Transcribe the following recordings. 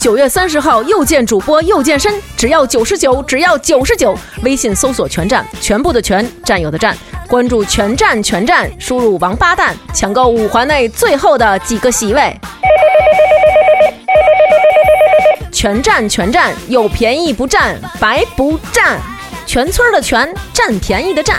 九月三十号又见主播又健身，只要九十九，只要九十九。微信搜索“全站”，全部的全，占有的占，关注“全站全站”，输入“王八蛋”，抢购五环内最后的几个席位。全站全站，有便宜不占，白不占。全村的全，占便宜的占。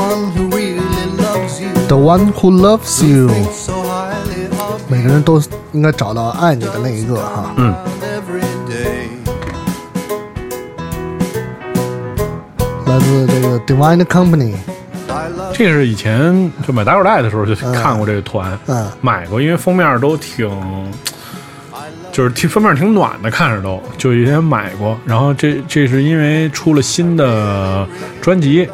The one who loves you，每个人都应该找到爱你的那一个哈。嗯。来自这个 Divine Company，这是以前就买打口袋的时候就看过这个团，嗯，买过，因为封面都挺，就是挺封面挺暖的，看着都就以前买过。然后这这是因为出了新的专辑，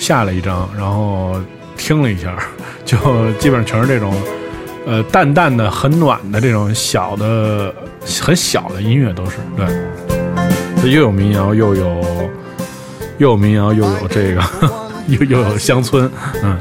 下了一张，然后听了一下。就 基本上全是这种，呃，淡淡的、很暖的这种小的、很小的音乐，都是对。这又有民谣，又有又有民谣，又有这个，又又有乡村，嗯。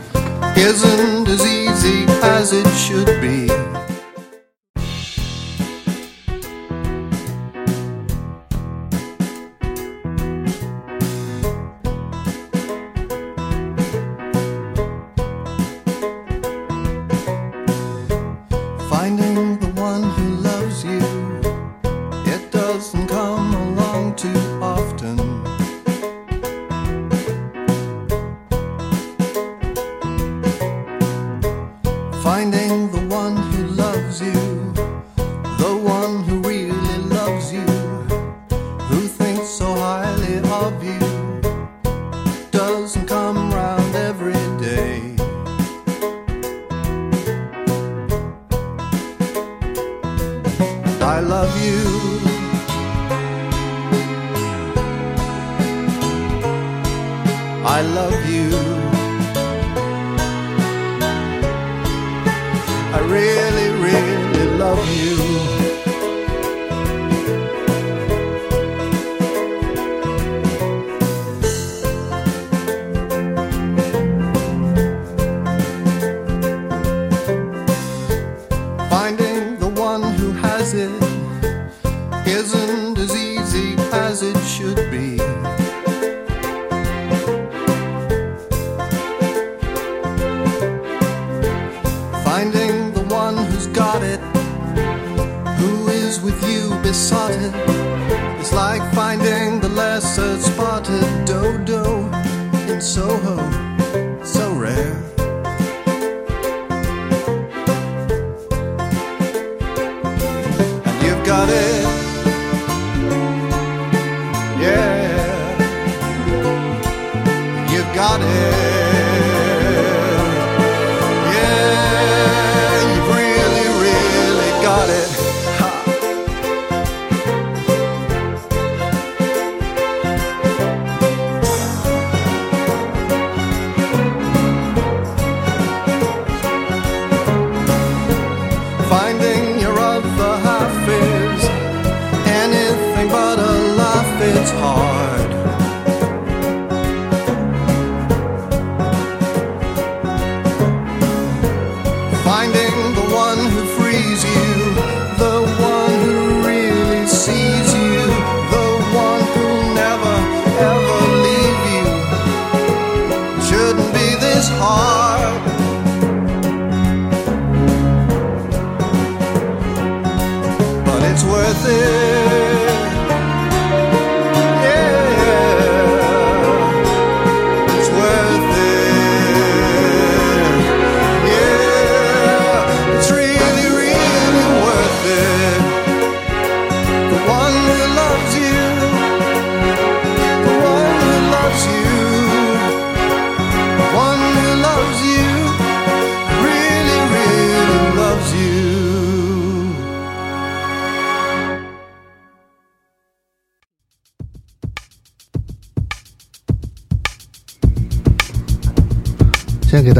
finding the one who has it.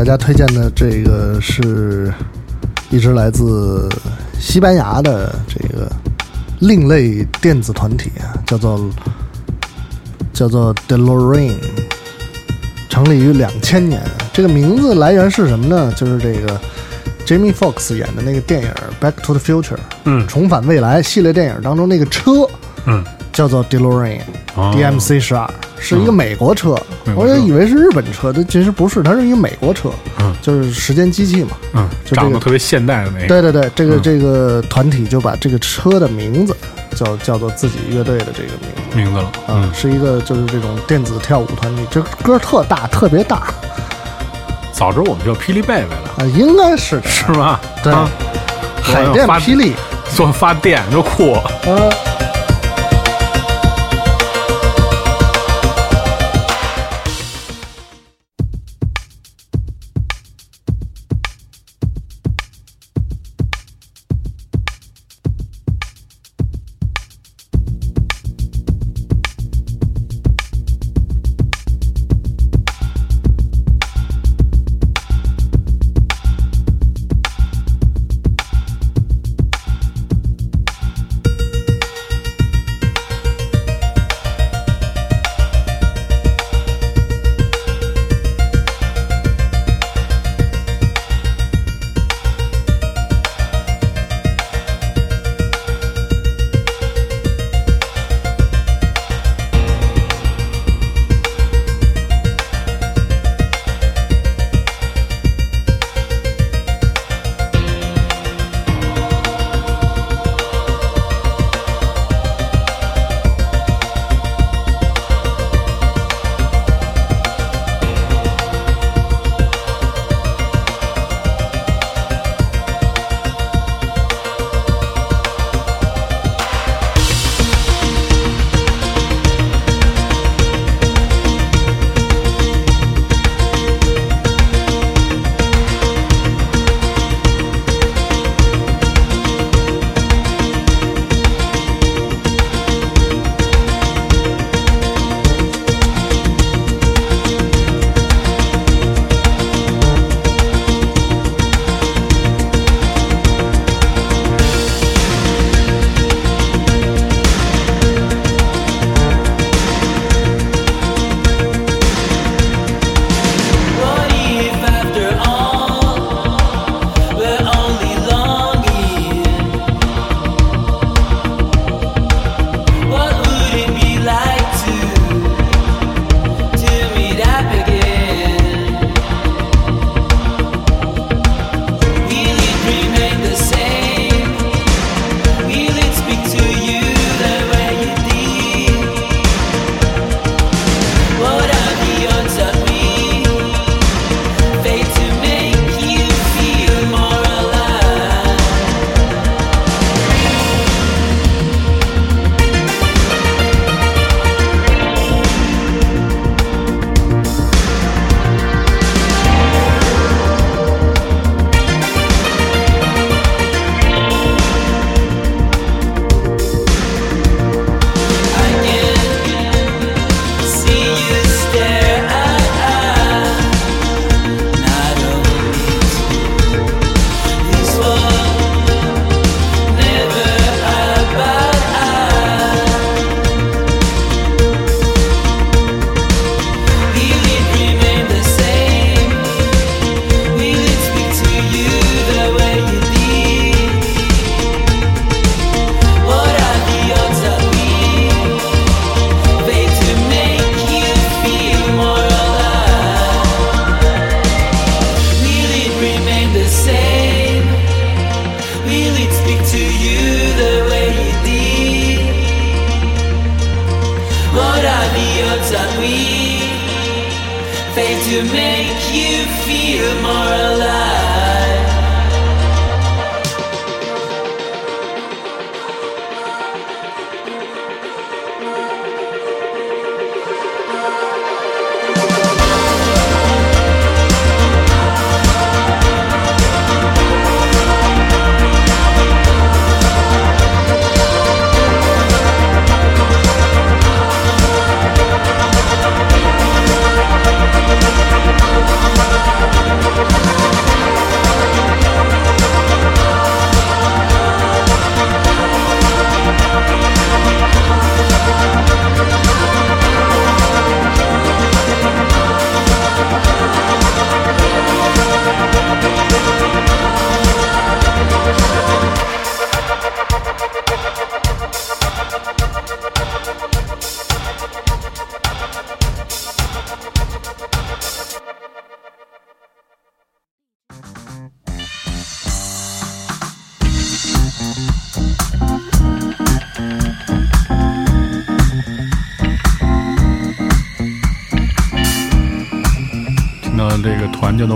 大家推荐的这个是一支来自西班牙的这个另类电子团体啊，叫做叫做 DeLorean，成立于两千年。这个名字来源是什么呢？就是这个 Jamie Foxx 演的那个电影《Back to the Future》，嗯重返未来系列电影当中那个车嗯，叫做 DeLorean。哦 DMC 十二是一个美国车，我也以为是日本车，它其实不是，它是一个美国车，嗯。就是时间机器嘛。嗯，就这个长得特别现代的那个，对对对，这个、嗯这个团体就把这个车的名字叫叫做自己乐队的这个名字，名字了，啊、嗯，是一个就是这种电子跳舞团体，这歌特大，特别大。早知道我们叫霹雳贝贝了，啊，应该是是吧？对。啊。海淀霹雳，做发电就酷，呃。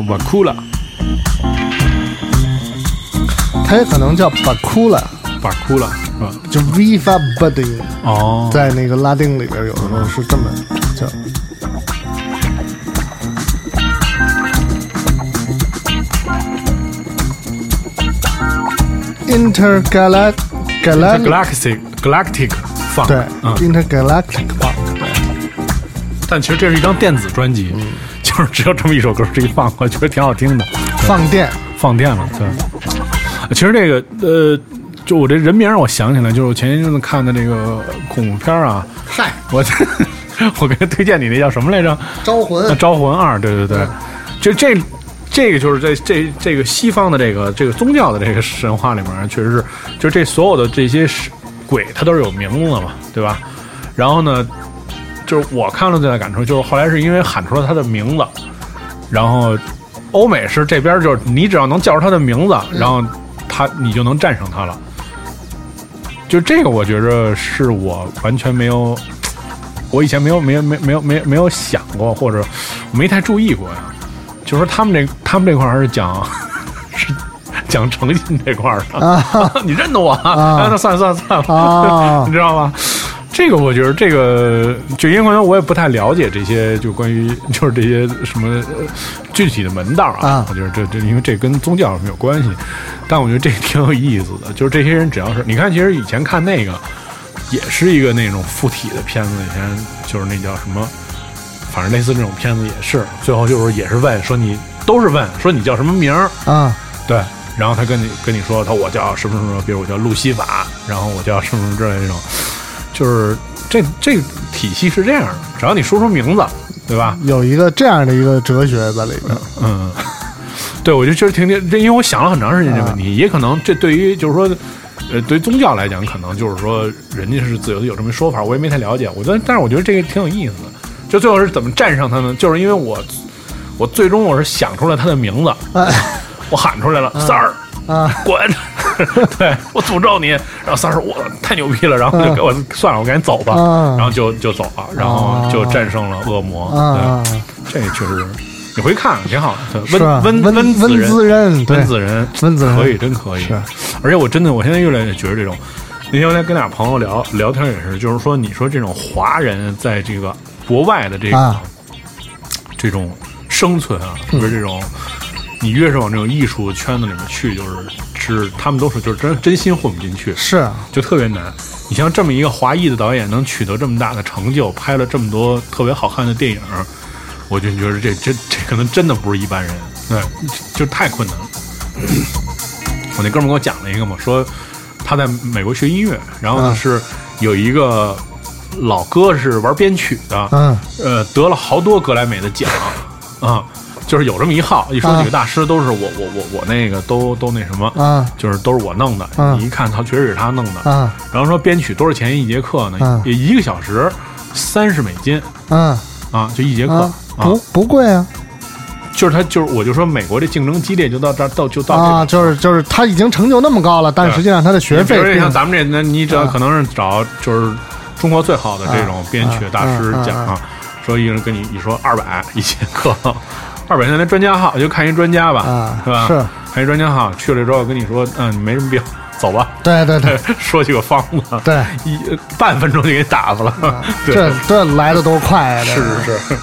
团叫做 Vakula，它也可能叫 Bakula，巴库拉是吧？就 Viva Budding，哦，在那个拉丁里边有的时候是这么叫。Intergalactic Galactic Galactic Funk，对嗯，Intergalactic Funk，但其实这是一张电子专辑，就 是只有这么一首歌这一放，我觉得挺好听的。放电放电了，对。其实这个呃，就我这人名儿我想起来，就是我前一阵子看的那个恐怖片啊，嗨，我 我给他推荐你那叫什么来着？招魂那《招魂二》，对对对，就这这个就是在这这个西方的这个这个宗教的这个神话里面，确实是，就这所有的这些是鬼，它都是有名字的嘛，对吧？然后呢，就是我看了最大感触，就是后来是因为喊出了他的名字，然后欧美是这边就是你只要能叫出他的名字，然后他你就能战胜他了。就这个，我觉着是我完全没有，我以前没有没有没没有没有没有想过，或者没太注意过呀。就说他们这他们这块儿是讲 是讲诚信这块儿的，啊 你认得我啊？那算了算了算了，啊你知道吧？这个我觉得这个就因为可能我也不太了解这些，就关于 就是这些什么呃具体的门道啊。啊我觉得这这因为这跟宗教没有关系，但我觉得这挺有意思的。就是这些人只要是你看，其实以前看那个也是一个那种附体的片子，以前就是那叫什么，反正类似这种片子也是，最后就是也是问说你都是问说你叫什么名儿，啊，对，然后他跟你跟你说，他我叫什么什么，比如我叫路西法，然后我叫什么什么之类的这种，就是这这个体系是这样的，只要你说出名字，对吧？有一个这样的一个哲学在里边。嗯，对，我就觉得挺挺，这因为我想了很长时间这个问题，也可能这对于就是说，呃，对于宗教来讲，可能就是说人家是自由的有这么一说法，我也没太了解。我觉得，但是我觉得这个挺有意思的。就最后是怎么战胜他呢？就是因为我我最终我是想出了他的名字，哎我喊出来了，三儿。啊，滚！对我诅咒你，然后三儿说我太牛逼了，然后就给我算了，我赶紧走吧，啊然后就就走了，然后就战胜了恶魔。啊，对，这确实，你回去看看挺好的。温温温温子仁，温子仁，温子仁可以，真可以。是而且我真的，我现在越来越觉得这种，那天我在跟俩朋友聊聊天也是，就是说，你说这种华人在这个国外的这个、啊这种生存啊，特别是这种。你越是往这种艺术圈子里面去，就是是他们都是就是真真心混不进去，是啊。就特别难。你像这么一个华裔的导演，能取得这么大的成就，拍了这么多特别好看的电影，我就觉得这这这可能真的不是一般人，对，就太困难了。我那哥们儿给我讲了一个嘛，说他在美国学音乐，然后呢啊。是有一个老哥是玩编曲的，嗯。呃，得了好多格莱美的奖啊，就是有这么一号，一说啊几个大师都是我我我我那个都都那什么，啊。就是都是我弄的，啊。你一看他确实是他弄的，啊。然后说编曲多少钱一节课呢？啊。也一个小时三十美金。啊。啊，就一节课。啊，不不贵啊。就是他就是我就说美国这竞争激烈就到这儿到就到这啊，就是就是他已经成就那么高了，但实际上他的学费比如说并像咱们这，那你只要啊。可能是找就是中国最好的这种编曲大师讲啊说一人跟你一说二百一节课，二百现在专家号就看一专家吧，啊是吧？是看一专家号去了之后跟你说，嗯，没什么病，走吧。对对对，说几个方子，对，一半分钟就给打发了。对这这来的多快啊！这是是是。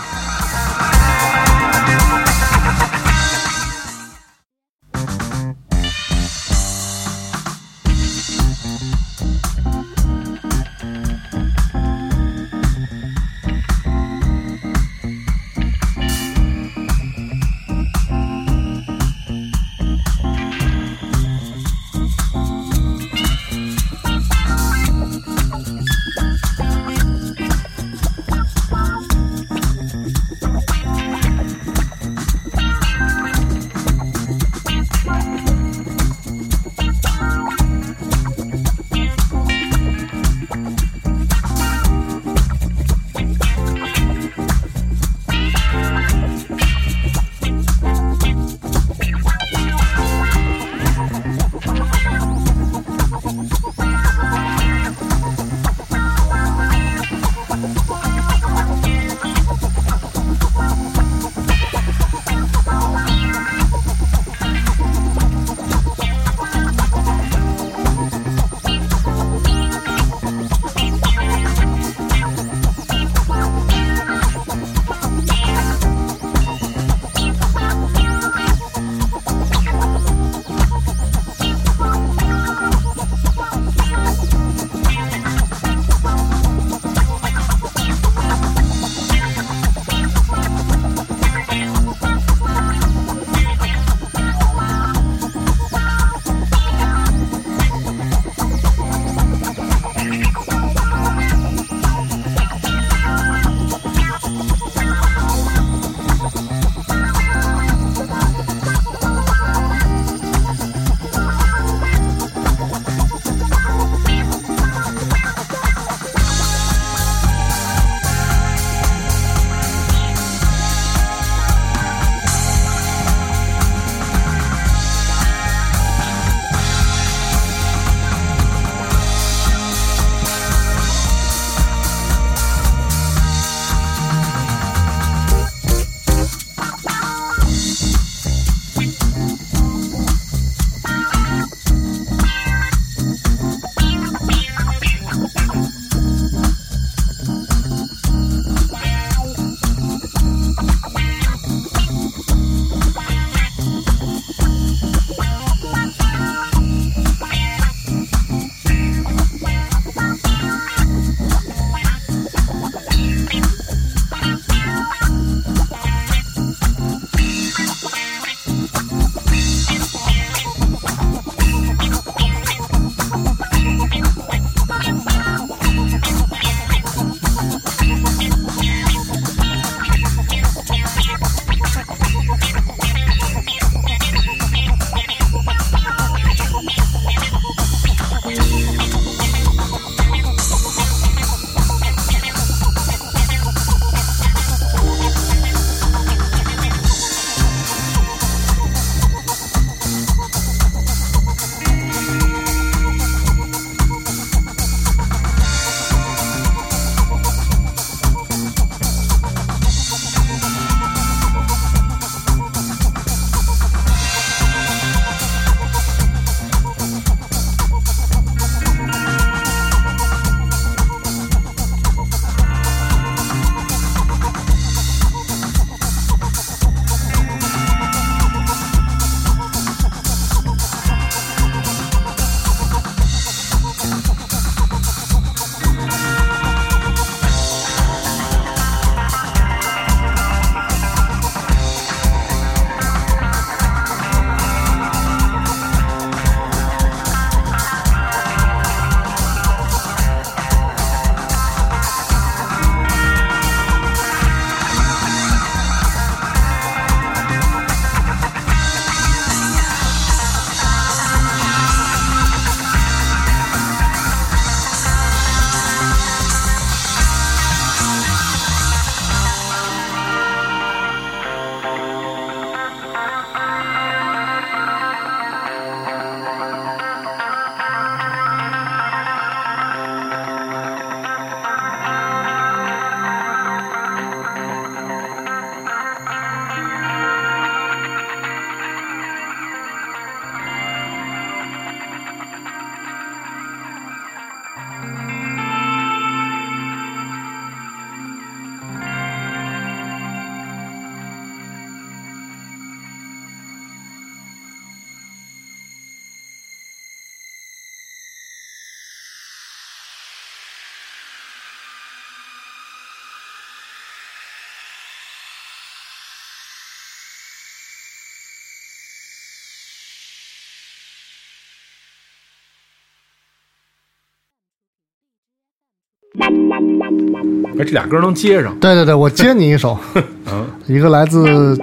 哎，这俩歌能接上。对对对，我接你一首，嗯，一个来自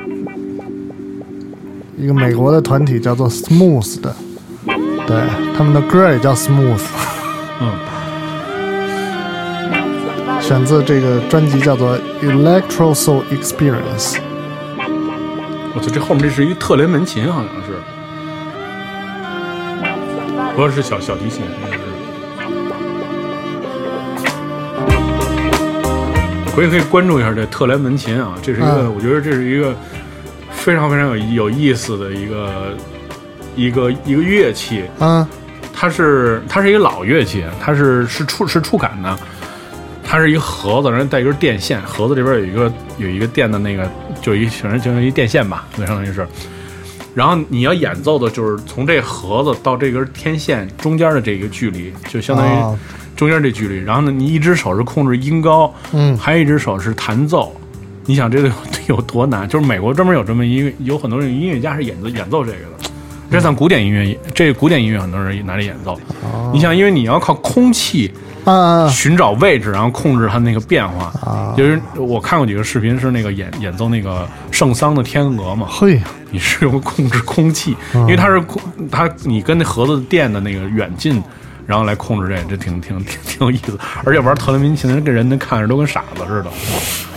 一个美国的团体叫做 Smooth 的，对，他们的歌也叫 Smooth，嗯，选自这个专辑叫做 Electro Soul Experience。我觉得这后面这是一个特雷门琴，好像是，不是小小提琴，回去可以关注一下这特莱门琴啊，这是一个，嗯我觉得这是一个非常非常有有意思的一个一个一个乐器。嗯它是它是一个老乐器，它是是触是触感的，它是一个盒子，然后带一根电线，盒子里边有一个有一个电的那个，就一反正就是一电线吧，那，相当于是。然后你要演奏的就是从这盒子到这根天线中间的这个距离，就相当于哦中间这距离。然后呢，你一只手是控制音高，嗯还有一只手是弹奏。你想这个有有多难？就是美国专门有这么一个，有很多人音乐家是演奏演奏这个的。这算古典音乐，这个古典音乐很多人拿来演奏。你想，因为你要靠空气啊寻找位置，然后控制它那个变化。啊，就是我看过几个视频，是那个演演奏那个圣桑的天鹅嘛，嘿，你是用控制空气，嗯因为它是空，它你跟那盒子电的那个远近，然后来控制这，这挺挺挺挺有意思。而且玩特雷民琴的人跟人家看着都跟傻子似的，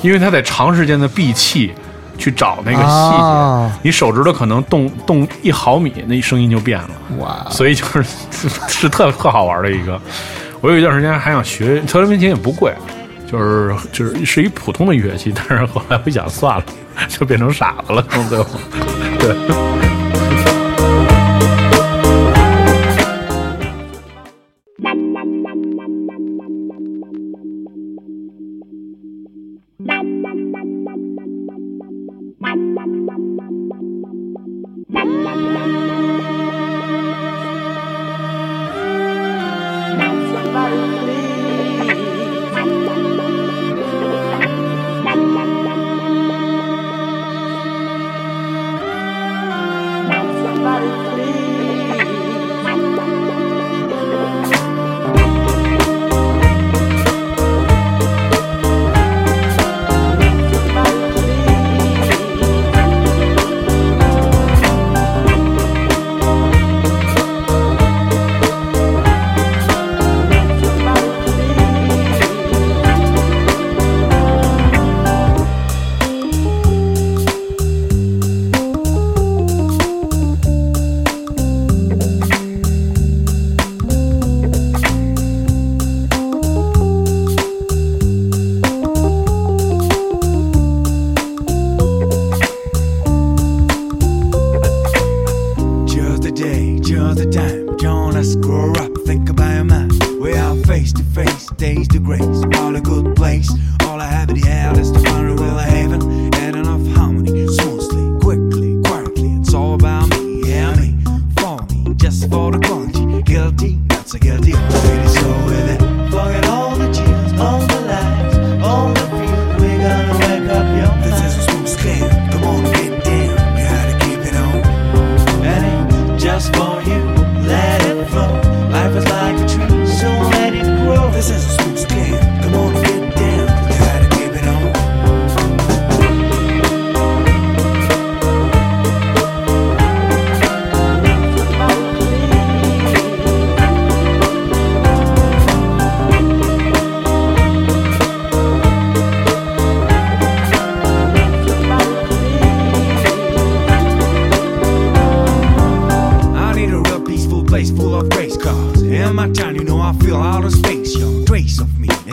因为他得长时间的闭气去找那个细节，啊你手指头可能动动一毫米，那声音就变了。哇，所以就是是特特好玩的一个。我有一段时间还想学特雷民琴，也不贵，就是就是是一普通的乐器，但是后来我想算了，就变成傻子了，最后。对，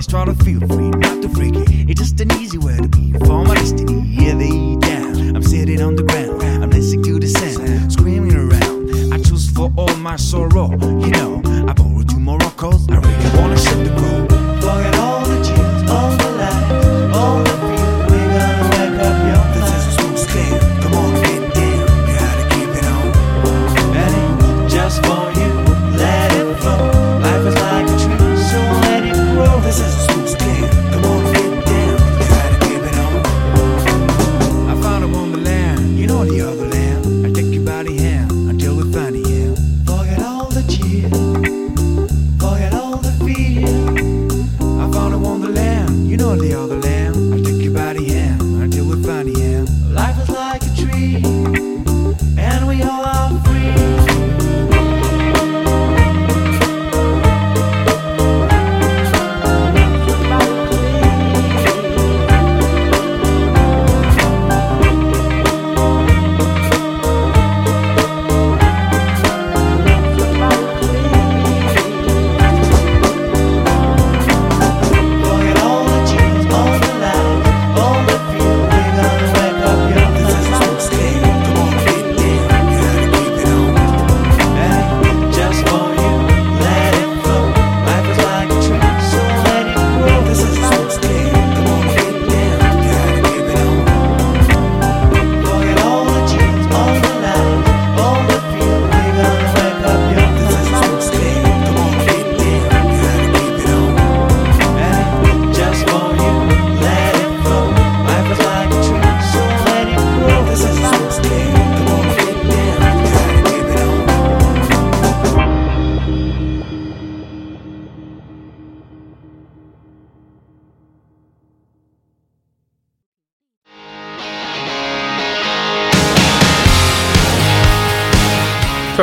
of me. Let's try to feel free, not too freaky. It's just an easy way to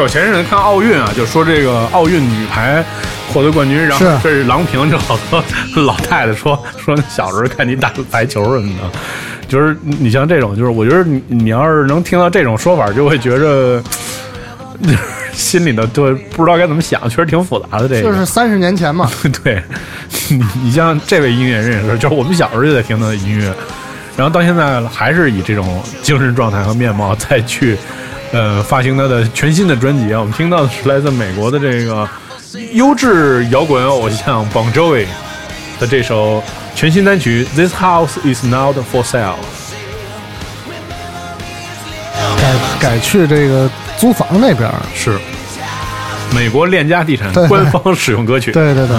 前阵子看奥运啊，就说这个奥运女排获得冠军，然后这是郎平，就好多 老太太说说小时候看你打排球什么的，就是你像这种，就是我觉得你你要是能听到这种说法，就会觉着。就是心里头对不知道该怎么想，确实挺复杂的。这个就是三十年前嘛，对，你 你像这位音乐人也是，就是我们小时候就在听他的音乐，然后到现在还是以这种精神状态和面貌再去，呃，发行他的全新的专辑啊。我们听到的是来自美国的这个优质摇滚偶像 Bon Jovi 的这首全新单曲《This House Is Not for Sale》。改改去这个租房那边儿。是美国链家地产官方使用歌曲。对对对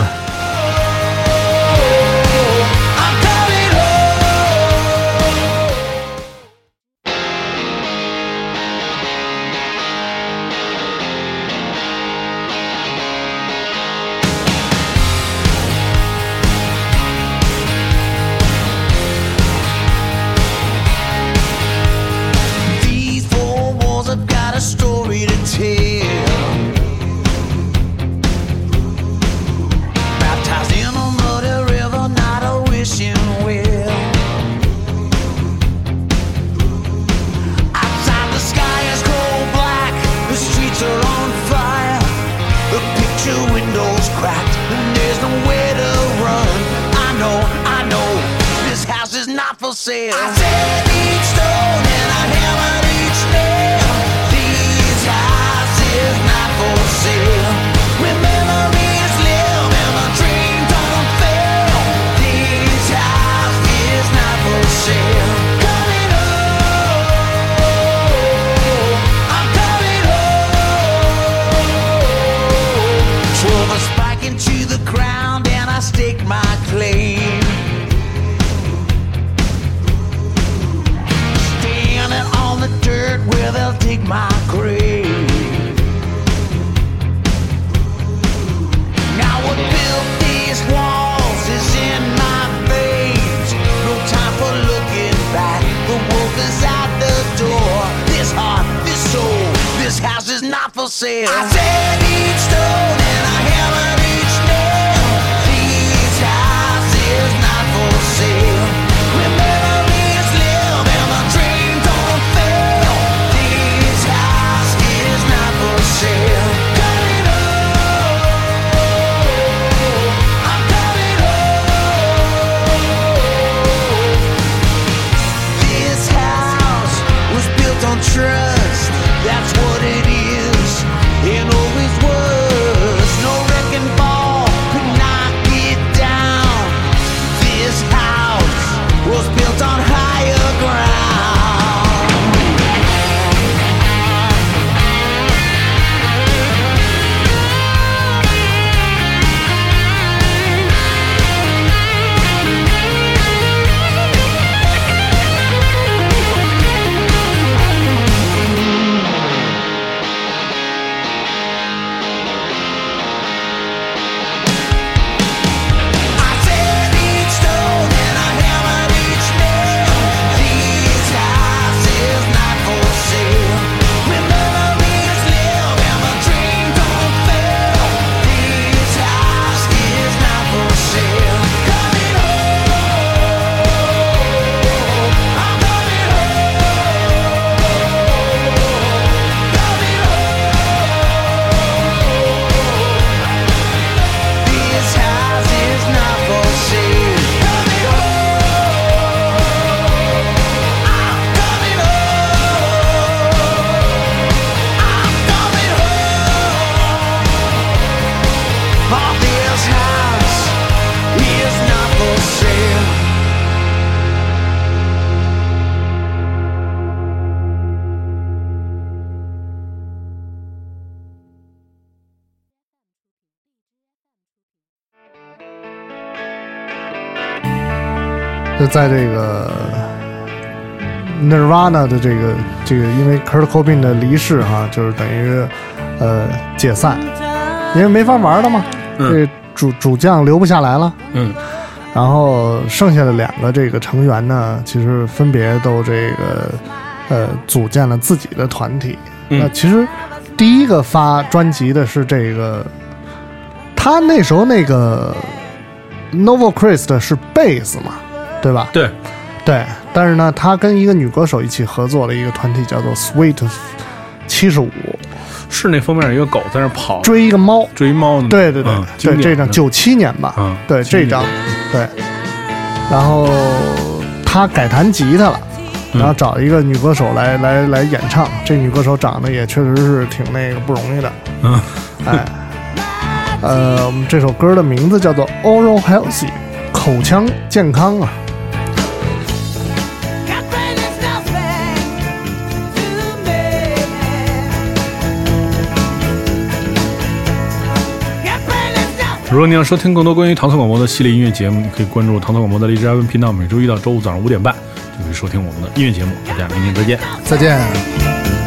house is not for sale. I said each stone 在这个 Nirvana 的这个这个，因为 Kurt Cobain 的离世哈，就是等于呃解散，因为没法玩了嘛，嗯。这主主将留不下来了，嗯，然后剩下的两个这个成员呢，其实分别都这个呃组建了自己的团体。嗯。那其实第一个发专辑的是这个，他那时候那个 Novo Christ 是贝斯嘛，对吧？对，对，但是呢，他跟一个女歌手一起合作了一个团体，叫做 Sweet 七十五，是那封面一个狗在那跑追一个猫。追猫呢。对对对、嗯对，这张就九七年吧，嗯对这张，对，然后他改弹吉他了。嗯然后找一个女歌手来来来演唱，这女歌手长得也确实是挺那个不容易的，嗯，哎，呃，我们这首歌的名字叫做 Oral Healthy，口腔健康啊。如果你要收听更多关于唐宋广播的系列音乐节目，你可以关注唐宋广播的荔枝 FM 频道，每周一到周五早上五点半就可以收听我们的音乐节目。大家明天再见。再见。